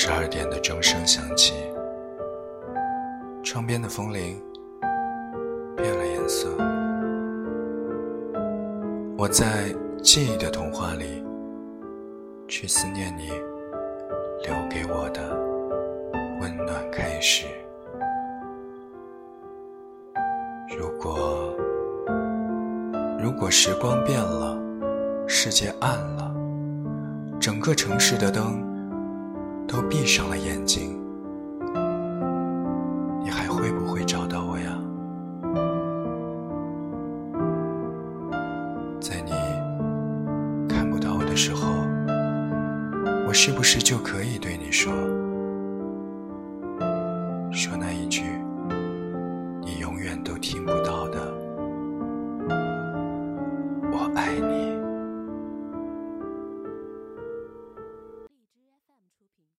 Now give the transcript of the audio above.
十二点的钟声响起，窗边的风铃变了颜色。我在记忆的童话里，去思念你留给我的温暖开始。如果，如果时光变了，世界暗了，整个城市的灯都闭上了眼睛。你还会不会找到我呀？在你看不到我的时候我是不是就可以对你说说那一句你永远都听不到的我爱你